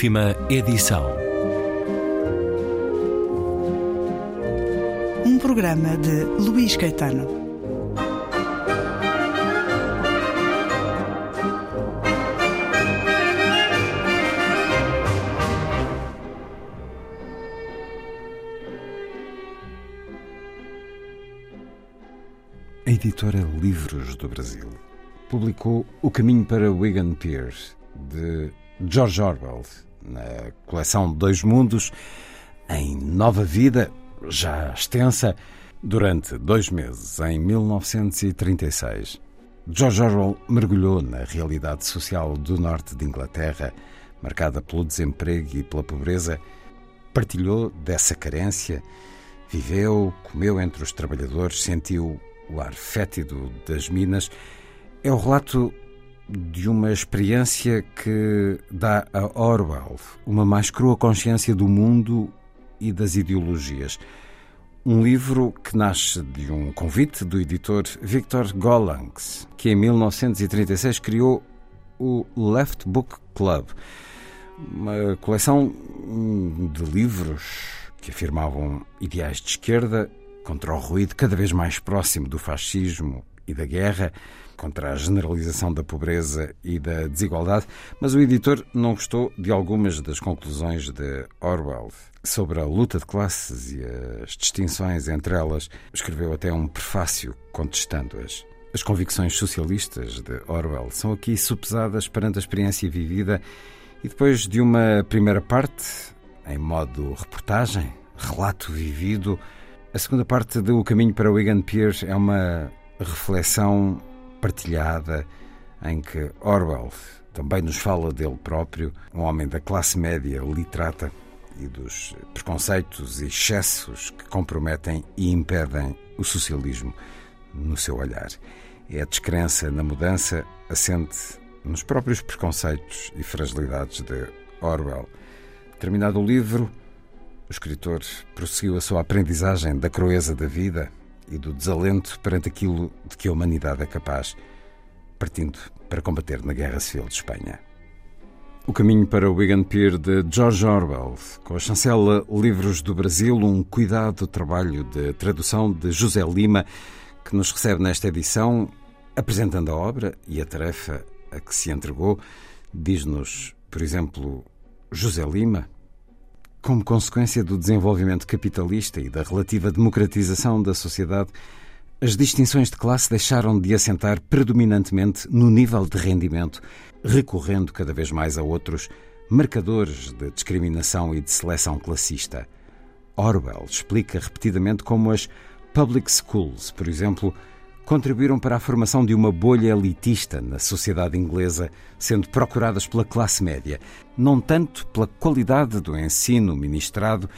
Última edição. Um programa de Luís Caetano. A editora Livros do Brasil publicou O Caminho para Wigan Pier, de George Orwell, na coleção Dois Mundos, em nova vida, já extensa, durante dois meses, em 1936. George Orwell mergulhou na realidade social do norte de Inglaterra, marcada pelo desemprego e pela pobreza, partilhou dessa carência, viveu, comeu entre os trabalhadores, sentiu o ar fétido das minas. É o relato de uma experiência que dá a Orwell uma mais crua consciência do mundo e das ideologias. Um livro que nasce de um convite do editor Victor Gollancz, que em 1936 criou o Left Book Club, uma coleção de livros que afirmavam ideais de esquerda contra o ruído cada vez mais próximo do fascismo e da guerra, contra a generalização da pobreza e da desigualdade, mas o editor não gostou de algumas das conclusões de Orwell sobre a luta de classes e as distinções entre elas. Escreveu até um prefácio contestando-as. As convicções socialistas de Orwell são aqui supesadas perante a experiência vivida e depois de uma primeira parte, em modo reportagem, relato vivido, a segunda parte do Caminho para Wigan Pier é uma reflexão partilhada em que Orwell também nos fala dele próprio, um homem da classe média literata e dos preconceitos e excessos que comprometem e impedem o socialismo no seu olhar. É a descrença na mudança assente nos próprios preconceitos e fragilidades de Orwell. Terminado o livro, o escritor prosseguiu a sua aprendizagem da crueza da vida e do desalento perante aquilo de que a humanidade é capaz, partindo para combater na Guerra Civil de Espanha. O caminho para o Wigan Pier de George Orwell, com a chancela Livros do Brasil, um cuidado trabalho de tradução de José Lima, que nos recebe nesta edição, apresentando a obra e a tarefa a que se entregou, diz-nos, por exemplo, José Lima, como consequência do desenvolvimento capitalista e da relativa democratização da sociedade, as distinções de classe deixaram de assentar predominantemente no nível de rendimento, recorrendo cada vez mais a outros marcadores de discriminação e de seleção classista. Orwell explica repetidamente como as public schools, por exemplo, contribuíram para a formação de uma bolha elitista na sociedade inglesa, sendo procuradas pela classe média, não tanto pela qualidade do ensino ministrado,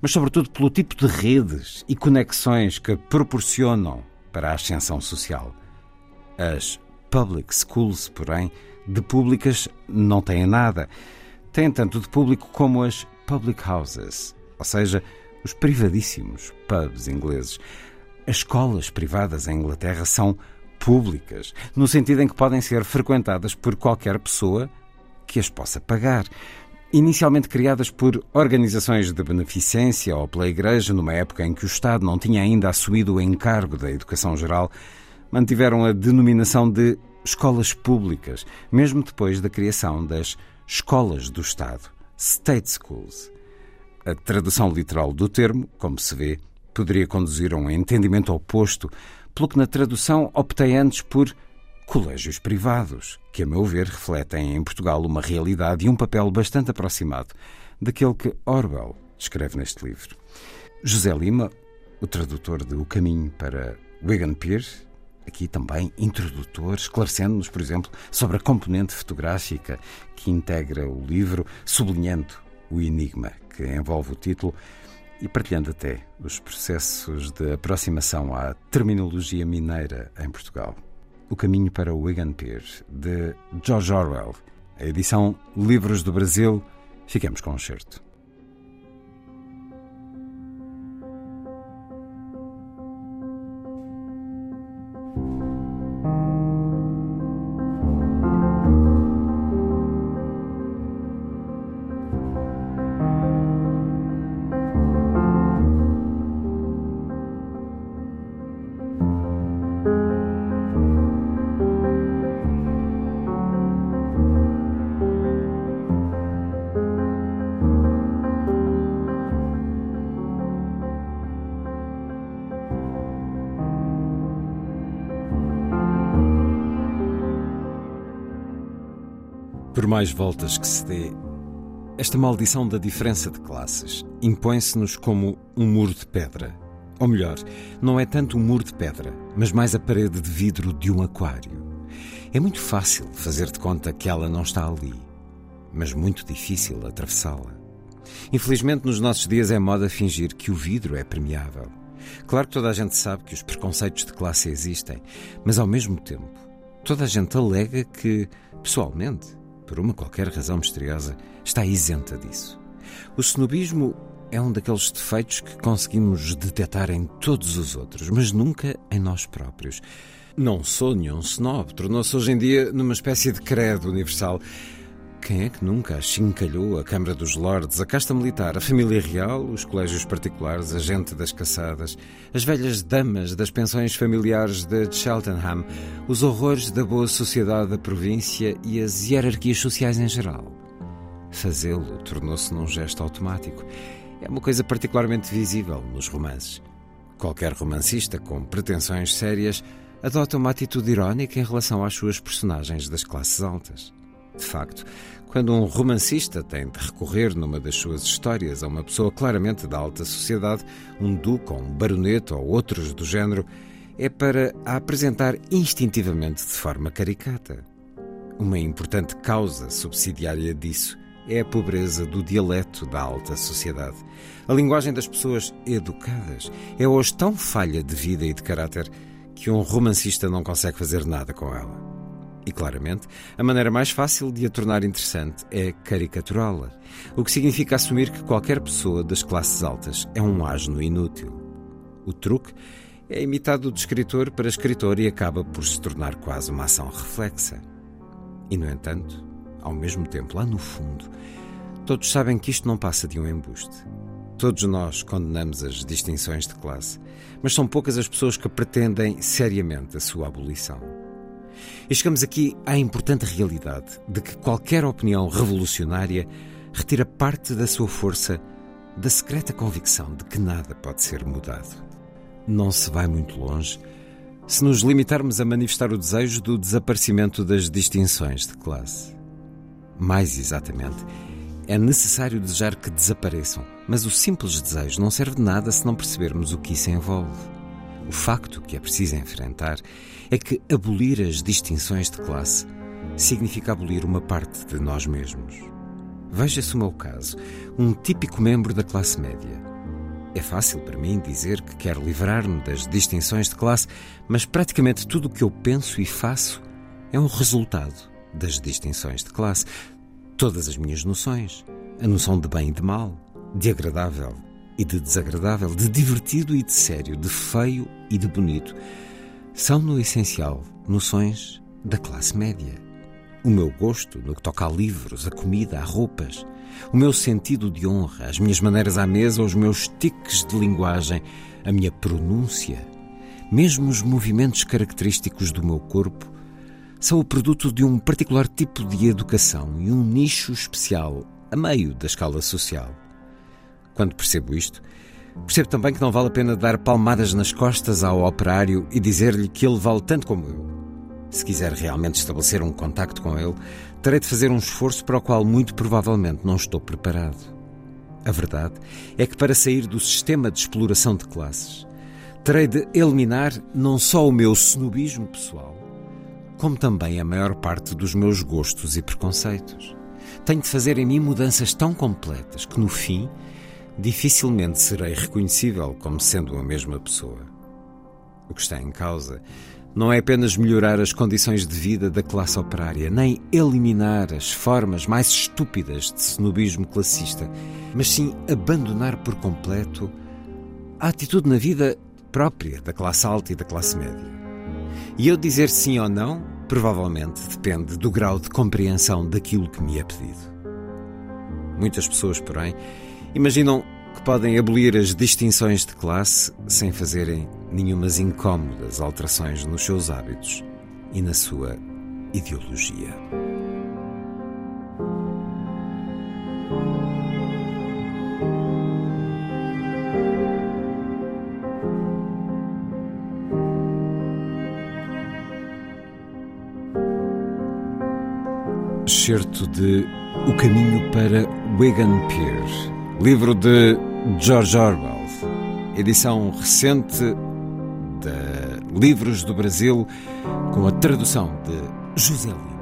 mas sobretudo pelo tipo de redes e conexões que proporcionam para a ascensão social. As public schools, porém, de públicas não têm nada. Têm tanto de público como as public houses, ou seja, os privadíssimos pubs ingleses. As escolas privadas em Inglaterra são públicas, no sentido em que podem ser frequentadas por qualquer pessoa que as possa pagar. Inicialmente criadas por organizações de beneficência ou pela Igreja, numa época em que o Estado não tinha ainda assumido o encargo da educação geral, mantiveram a denominação de escolas públicas, mesmo depois da criação das escolas do Estado, State Schools. A tradução literal do termo, como se vê, poderia conduzir a um entendimento oposto, pelo que na tradução optei antes por colégios privados, que, a meu ver, refletem em Portugal uma realidade e um papel bastante aproximado daquele que Orwell escreve neste livro. José Lima, o tradutor de O Caminho para Wigan Pier, aqui também introdutor, esclarecendo-nos, por exemplo, sobre a componente fotográfica que integra o livro, sublinhando o enigma que envolve o título e partilhando até os processos de aproximação à terminologia mineira em Portugal. O caminho para o Wigan Pier, de George Orwell, a edição Livros do Brasil. Fiquemos com um certo. Mais voltas que se dê, esta maldição da diferença de classes impõe-se-nos como um muro de pedra. Ou melhor, não é tanto um muro de pedra, mas mais a parede de vidro de um aquário. É muito fácil fazer de conta que ela não está ali, mas muito difícil atravessá-la. Infelizmente, nos nossos dias é moda fingir que o vidro é permeável. Claro que toda a gente sabe que os preconceitos de classe existem, mas ao mesmo tempo, toda a gente alega que, pessoalmente, por uma qualquer razão misteriosa, está isenta disso. O snobismo é um daqueles defeitos que conseguimos detectar em todos os outros, mas nunca em nós próprios. Não sou nenhum snob, tornou-se hoje em dia numa espécie de credo universal. Quem é que nunca achincalhou a Câmara dos Lordes, a casta militar, a família real, os colégios particulares, a gente das caçadas, as velhas damas das pensões familiares de Cheltenham, os horrores da boa sociedade da província e as hierarquias sociais em geral? Fazê-lo tornou-se num gesto automático. É uma coisa particularmente visível nos romances. Qualquer romancista com pretensões sérias adota uma atitude irónica em relação às suas personagens das classes altas. De facto, quando um romancista tem de recorrer numa das suas histórias a uma pessoa claramente da alta sociedade, um duque ou um baronete ou outros do género, é para a apresentar instintivamente de forma caricata. Uma importante causa subsidiária disso é a pobreza do dialeto da alta sociedade. A linguagem das pessoas educadas é hoje tão falha de vida e de caráter que um romancista não consegue fazer nada com ela. E claramente, a maneira mais fácil de a tornar interessante é caricaturá-la, o que significa assumir que qualquer pessoa das classes altas é um asno inútil. O truque é imitado de escritor para escritor e acaba por se tornar quase uma ação reflexa. E, no entanto, ao mesmo tempo, lá no fundo, todos sabem que isto não passa de um embuste. Todos nós condenamos as distinções de classe, mas são poucas as pessoas que pretendem seriamente a sua abolição. E chegamos aqui à importante realidade de que qualquer opinião revolucionária retira parte da sua força da secreta convicção de que nada pode ser mudado. Não se vai muito longe se nos limitarmos a manifestar o desejo do desaparecimento das distinções de classe. Mais exatamente, é necessário desejar que desapareçam, mas o simples desejo não serve de nada se não percebermos o que isso envolve. O facto que é preciso enfrentar é que abolir as distinções de classe significa abolir uma parte de nós mesmos. Veja-se o meu caso, um típico membro da classe média. É fácil para mim dizer que quero livrar-me das distinções de classe, mas praticamente tudo o que eu penso e faço é um resultado das distinções de classe. Todas as minhas noções, a noção de bem e de mal, de agradável e de desagradável, de divertido e de sério, de feio e de bonito, são, no essencial, noções da classe média. O meu gosto no que toca a livros, a comida, a roupas, o meu sentido de honra, as minhas maneiras à mesa, os meus tiques de linguagem, a minha pronúncia, mesmo os movimentos característicos do meu corpo, são o produto de um particular tipo de educação e um nicho especial a meio da escala social. Quando percebo isto, percebo também que não vale a pena dar palmadas nas costas ao operário e dizer-lhe que ele vale tanto como eu. Se quiser realmente estabelecer um contacto com ele, terei de fazer um esforço para o qual muito provavelmente não estou preparado. A verdade é que para sair do sistema de exploração de classes, terei de eliminar não só o meu snobismo pessoal, como também a maior parte dos meus gostos e preconceitos. Tenho de fazer em mim mudanças tão completas que, no fim, dificilmente serei reconhecível como sendo a mesma pessoa. O que está em causa não é apenas melhorar as condições de vida da classe operária, nem eliminar as formas mais estúpidas de snobismo classista, mas sim abandonar por completo a atitude na vida própria da classe alta e da classe média. E eu dizer sim ou não, provavelmente depende do grau de compreensão daquilo que me é pedido. Muitas pessoas, porém, imaginam que podem abolir as distinções de classe sem fazerem nenhumas incômodas alterações nos seus hábitos e na sua ideologia. excerto de O Caminho para Wigan Pier, livro de George Orwell, edição recente de Livros do Brasil, com a tradução de José Lima.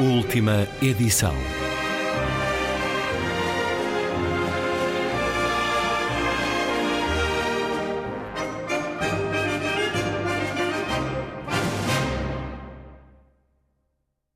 Última edição.